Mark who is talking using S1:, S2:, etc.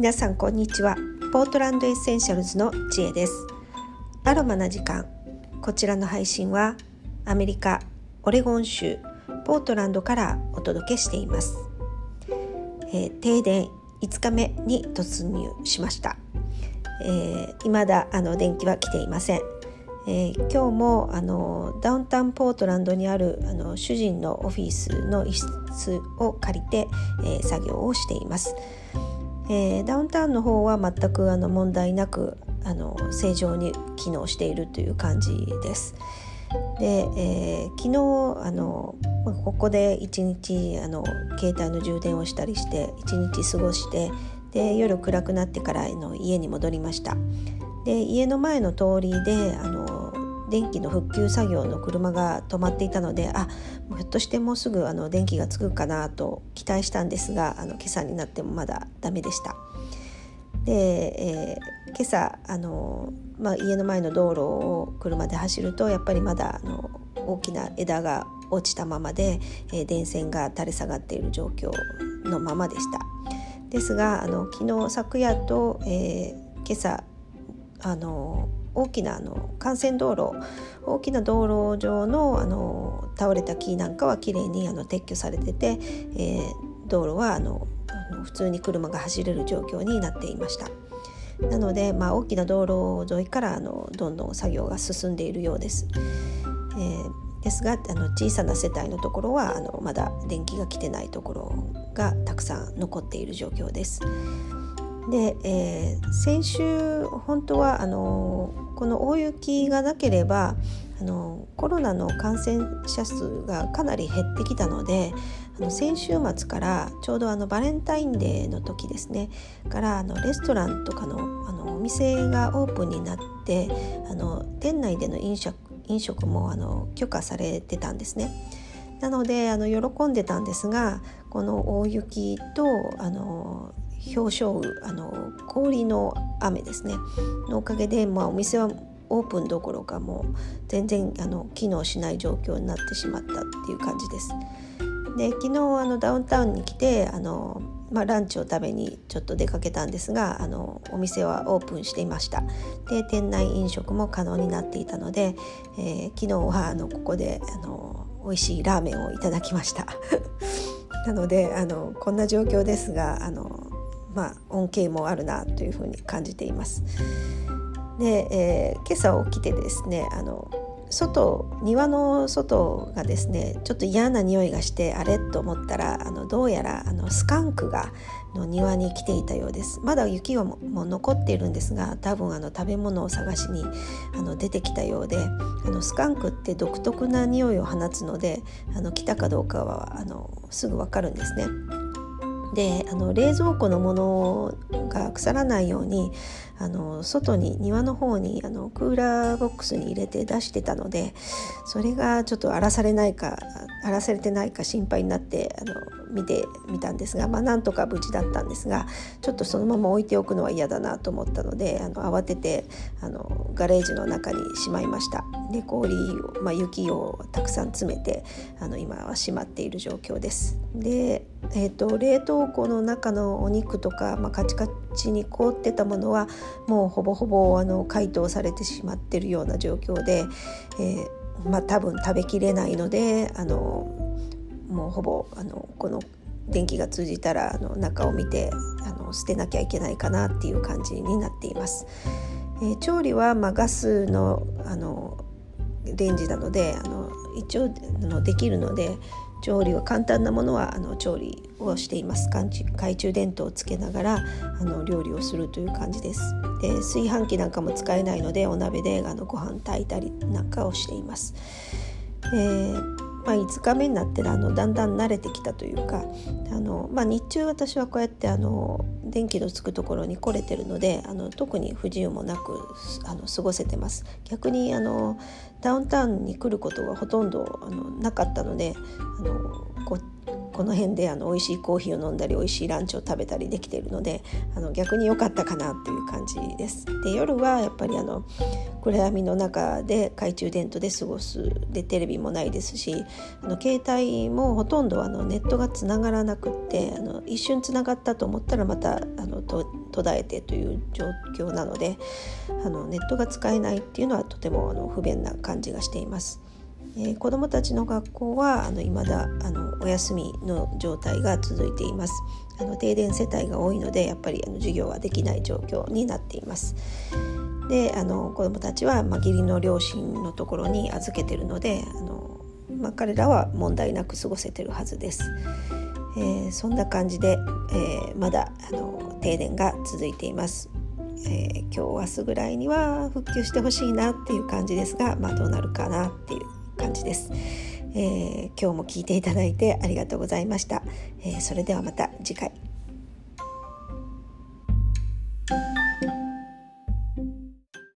S1: 皆さんこんにちは。ポートランドエッセンシャルズの知恵です。アロマな時間。こちらの配信はアメリカオレゴン州ポートランドからお届けしています、えー、停電5日目に突入しました、えー、未だあの電気は来ていません。えー、今日もあのダウンタウンポートランドにあるあの主人のオフィスの一室を借りて、えー、作業をしています、えー、ダウンタウンの方は全くあの問題なくあの正常に機能しているという感じです。で、えー、昨日あのここで一日あの携帯の充電をしたりして一日過ごしてで夜暗くなってからの家に戻りました。で家の前の通りであの電気の復旧作業の車が止まっていたのであひょっとしてもうすぐあの電気がつくかなと期待したんですがあの今朝になってもまだダメでした。で、えー、今朝あの、まあ、家の前の道路を車で走るとやっぱりまだあの大きな枝が落ちたままで、えー、電線が垂れ下がっている状況のままでした。ですがあの昨日昨夜と、えー、今朝あの大きなあの幹線道路大きな道路上のあの倒れた木なんかはきれいにあの撤去されてて、えー、道路はあの普通に車が走れる状況になっていました。なので、まあ、大きな道路沿いからあのどんどん作業が進んでいるようです。えー、ですがあの小さな世帯のところはあのまだ電気が来てないところがたくさん残っている状況です。で、えー、先週本当はあのこの大雪がなければあのコロナの感染者数がかなり減ってきたのであの先週末からちょうどあのバレンタインデーの時ですねからあのレストランとかのあのお店がオープンになってあの店内での飲食飲食もあの許可されてたんですね。なのであの喜んでたんですがこの大雪とあの氷晶雨あの氷の雨ですね。のおかげで、まあ、お店はオープンどころかもう全然あの機能しない状況になってしまったっていう感じです。で昨日あのダウンタウンに来てあの、まあ、ランチを食べにちょっと出かけたんですがあのお店はオープンしていました。で店内飲食も可能になっていたので、えー、昨日はあのここであの美味しいラーメンをいただきました。なのであのこんな状況ですがあのまあ、恩恵もあるなというふうに感じています。で、えー、今朝起きてですねあの外庭の外がですねちょっと嫌な匂いがしてあれと思ったらあのどうやらあのスカンクがの庭に来ていたようですまだ雪はもも残っているんですが多分あの食べ物を探しにあの出てきたようであのスカンクって独特な匂いを放つのであの来たかどうかはあのすぐ分かるんですね。であの冷蔵庫のものが腐らないようにあの外に庭の方にあのクーラーボックスに入れて出してたのでそれがちょっと荒らされないか荒らされてないか心配になってあの見てみたんですが、まあ、なんとか無事だったんですがちょっとそのまま置いておくのは嫌だなと思ったのであの慌ててあのガレージの中にしまいました。で氷を、まあ、雪をたくさん詰めてあの今はしまっている状況です。で、えーと、冷凍庫の中のお肉とか、まあ、カチカチに凍ってたものはもうほぼほぼあの解凍されてしまってるような状況で、えー、まあ、多分食べきれないのであのもうほぼあのこの電気が通じたらあの中を見てあの捨てなきゃいけないかなっていう感じになっています。えー、調理は、まあ、ガスのあのレンジなのであの一応のできるので調理は簡単なものはあの調理をしています。懐中電灯をつけながらあの料理をするという感じです。で炊飯器なんかも使えないのでお鍋であのご飯炊いたりなんかをしています、えーまあ、5日目になってあのだんだん慣れてきたというかあの、まあ、日中私はこうやってあの電気のつくところに来れてるのであの特に不自由もなくあの過ごせてます。逆にあのダウンタウンに来ることがほとんどあのなかったのであのここの辺であの美味しいコーヒーを飲んだり美味しいランチを食べたりできているのであの逆に良かったかなっていう感じです。で夜はやっぱりあの暗闇の中で懐中電灯で過ごすでテレビもないですしあの携帯もほとんどあのネットがつながらなくってあの一瞬つながったと思ったらまたあのと途絶えてという状況なのであのネットが使えないっていうのはとてもあの不便な感じがしています。えー、子どもたちの学校はあの未だあのお休みの状態が続いていますあの停電世帯が多いのでやっぱりあの授業はできない状況になっていますであの子どもたちは、まあ、義理の両親のところに預けてるのであの、まあ、彼らは問題なく過ごせてるはずです。えー、そんな感じで、えー、まだあの停電が続いています。えー、今日明日ぐらいには復旧してほしいなっていう感じですが、まあ、どうなるかなっていう感じです、え今日も聞いていただいてありがとうございました、えそれではまた次回。